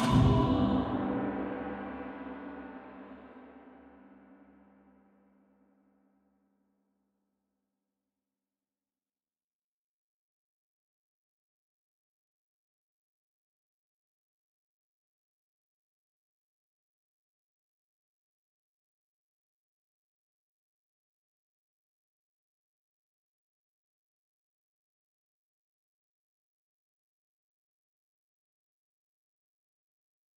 Wow.